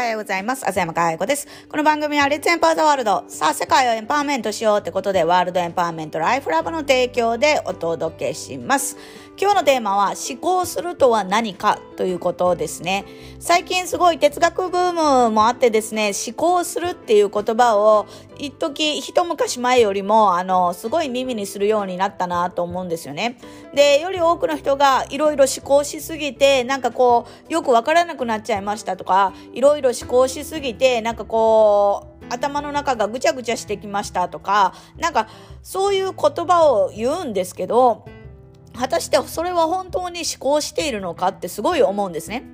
はようございます。あざやまかやこです。この番組はレッツエンパワーザワールド。さあ、世界をエンパワーメントしようってことで、ワールドエンパワーメントライフラブの提供でお届けします。今日のテーマは思考するとは何かということですね。最近すごい哲学ブームもあってですね、思考するっていう言葉を一時一昔前よりもあのすごい耳にするようになったなと思うんですよね。で、より多くの人がいろいろ思考しすぎてなんかこうよくわからなくなっちゃいましたとか、いろいろ思考しすぎてなんかこう頭の中がぐちゃぐちゃしてきましたとか、なんかそういう言葉を言うんですけど、果たしてそれは本当に思考しているのかってすごい思うんですね。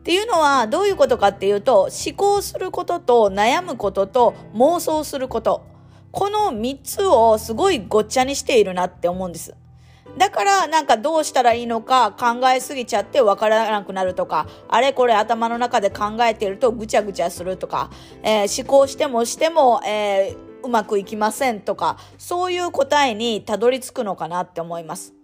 っていうのはどういうことかっていうと思考することと悩むことと妄想することこの3つをすごいごっちゃにしているなって思うんです。だからなんかどうしたらいいのか考えすぎちゃってわからなくなるとか、あれこれ頭の中で考えているとぐちゃぐちゃするとか、えー、思考してもしても、えー、うまくいきませんとか、そういう答えにたどり着くのかなって思います。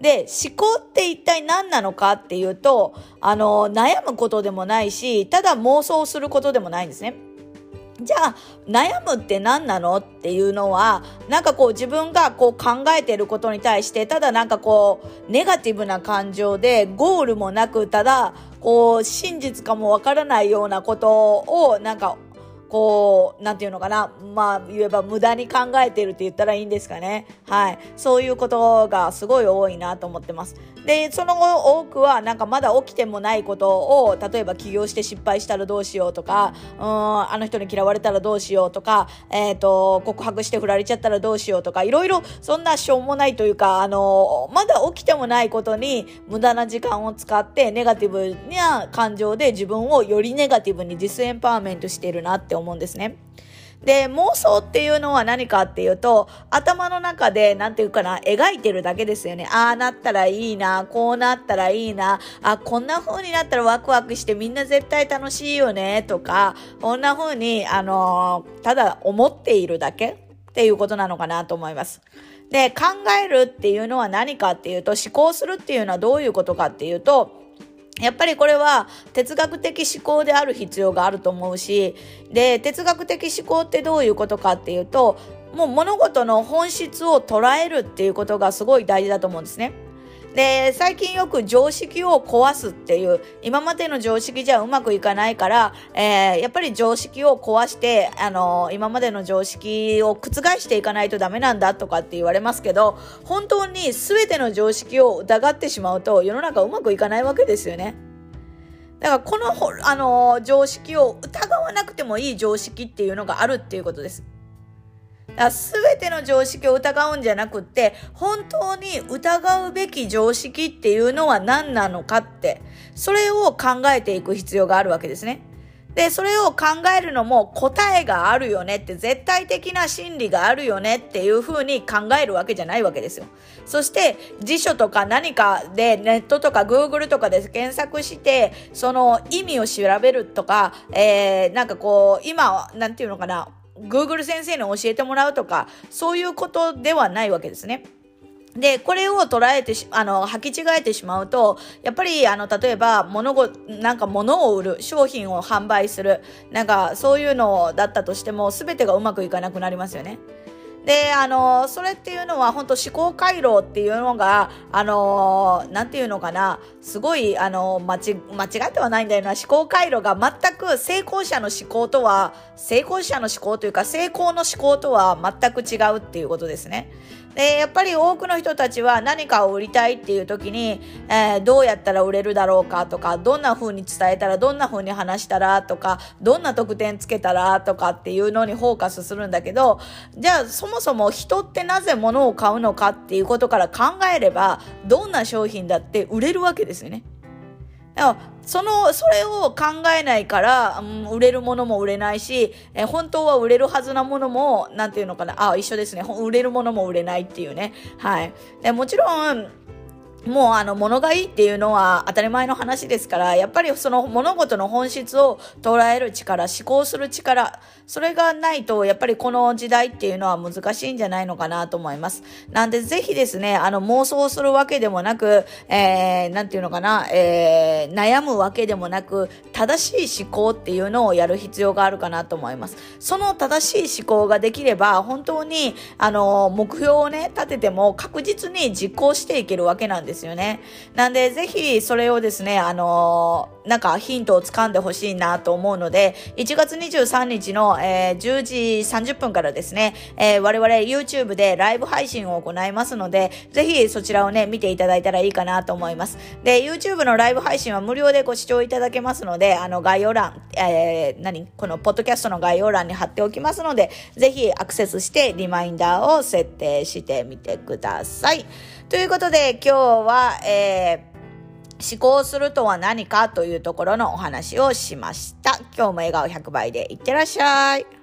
で、思考って一体何なのかっていうと、あの、悩むことでもないし、ただ妄想することでもないんですね。じゃあ、悩むって何なのっていうのは、なんかこう自分がこう考えていることに対して、ただなんかこう、ネガティブな感情で、ゴールもなく、ただ、こう、真実かもわからないようなことを、なんかこう、なんていうのかな、まあ、言えば無駄に考えてるって言ったらいいんですかね。はい。そういうことがすごい多いなと思ってます。で、その後多くは、なんかまだ起きてもないことを、例えば起業して失敗したらどうしようとか、うん、あの人に嫌われたらどうしようとか、えっ、ー、と、告白して振られちゃったらどうしようとか、いろいろ、そんなしょうもないというか、あの、まだ起きてもないことに無駄な時間を使って、ネガティブな感情で自分をよりネガティブにディスエンパワーメントしてるなって思うんですね。で、妄想っていうのは何かっていうと、頭の中で、なんていうかな、描いてるだけですよね。ああなったらいいな、こうなったらいいな、あ、こんな風になったらワクワクしてみんな絶対楽しいよね、とか、こんな風に、あのー、ただ思っているだけっていうことなのかなと思います。で、考えるっていうのは何かっていうと、思考するっていうのはどういうことかっていうと、やっぱりこれは哲学的思考である必要があると思うし、で、哲学的思考ってどういうことかっていうと、もう物事の本質を捉えるっていうことがすごい大事だと思うんですね。で、最近よく常識を壊すっていう、今までの常識じゃうまくいかないから、えー、やっぱり常識を壊して、あのー、今までの常識を覆していかないとダメなんだとかって言われますけど、本当に全ての常識を疑ってしまうと世の中うまくいかないわけですよね。だからこの、あのー、常識を疑わなくてもいい常識っていうのがあるっていうことです。すべての常識を疑うんじゃなくって、本当に疑うべき常識っていうのは何なのかって、それを考えていく必要があるわけですね。で、それを考えるのも答えがあるよねって、絶対的な真理があるよねっていうふうに考えるわけじゃないわけですよ。そして、辞書とか何かでネットとか Google とかで検索して、その意味を調べるとか、えー、なんかこう、今、なんていうのかな、Google 先生に教えてもらうとか、そういうことではないわけですね。で、これを捉えて、あの、履き違えてしまうと、やっぱり、あの、例えば、物ご、なんか物を売る、商品を販売する、なんか、そういうのだったとしても、全てがうまくいかなくなりますよね。で、あの、それっていうのは本当思考回路っていうのが、あの、なんていうのかな、すごい、あの、間違、間違ってはないんだよな、思考回路が全く成功者の思考とは、成功者の思考というか、成功の思考とは全く違うっていうことですね。で、やっぱり多くの人たちは何かを売りたいっていう時に、えー、どうやったら売れるだろうかとか、どんな風に伝えたら、どんな風に話したらとか、どんな特典つけたらとかっていうのにフォーカスするんだけど、じゃあそもそも人ってなぜ物を買うのかっていうことから考えれば、どんな商品だって売れるわけですよね。その、それを考えないから、うん、売れるものも売れないし、え本当は売れるはずなものも、なんていうのかな、あ、一緒ですね。売れるものも売れないっていうね。はい。でもちろん、もうあの物がいいっていうのは当たり前の話ですから、やっぱりその物事の本質を捉える力、思考する力、それがないと、やっぱりこの時代っていうのは難しいんじゃないのかなと思います。なんでぜひですね、あの妄想するわけでもなく、えー、なんていうのかな、えー、悩むわけでもなく、正しい思考っていうのをやる必要があるかなと思います。その正しい思考ができれば、本当に、あの、目標をね、立てても確実に実行していけるわけなんですよね。なんで、ぜひそれをですね、あのなんかヒントをつかんでほしいなと思うので、1月23日の、えー、10時30分からですね、えー、我々 YouTube でライブ配信を行いますので、ぜひそちらをね、見ていただいたらいいかなと思います。で、YouTube のライブ配信は無料でご視聴いただけますので、あの概要欄、えー、何？このポッドキャストの概要欄に貼っておきますので、ぜひアクセスしてリマインダーを設定してみてください。ということで、今日は、えー思考するとは何かというところのお話をしました。今日も笑顔100倍でいってらっしゃい。